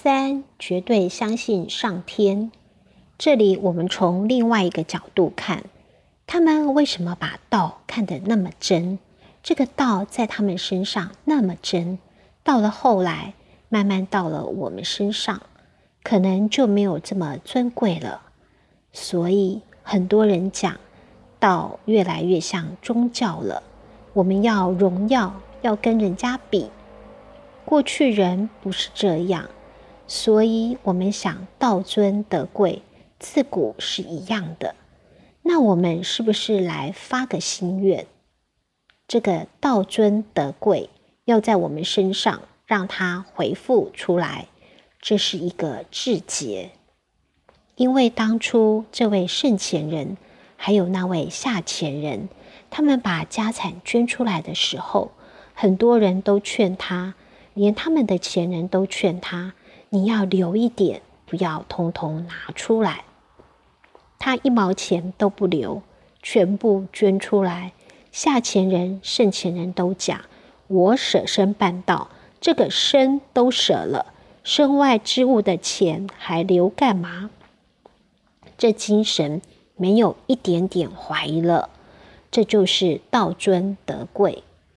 三绝对相信上天。这里我们从另外一个角度看，他们为什么把道看得那么真？这个道在他们身上那么真，到了后来，慢慢到了我们身上，可能就没有这么尊贵了。所以很多人讲，道越来越像宗教了。我们要荣耀，要跟人家比。过去人不是这样，所以我们想道尊德贵，自古是一样的。那我们是不是来发个心愿？这个道尊德贵要在我们身上让它回复出来，这是一个至节。因为当初这位圣前人，还有那位下前人，他们把家产捐出来的时候，很多人都劝他，连他们的前人都劝他，你要留一点，不要通通拿出来。他一毛钱都不留，全部捐出来。下前人、圣前人都讲：“我舍身办道，这个身都舍了，身外之物的钱还留干嘛？”这精神没有一点点怀疑了，这就是道尊德贵。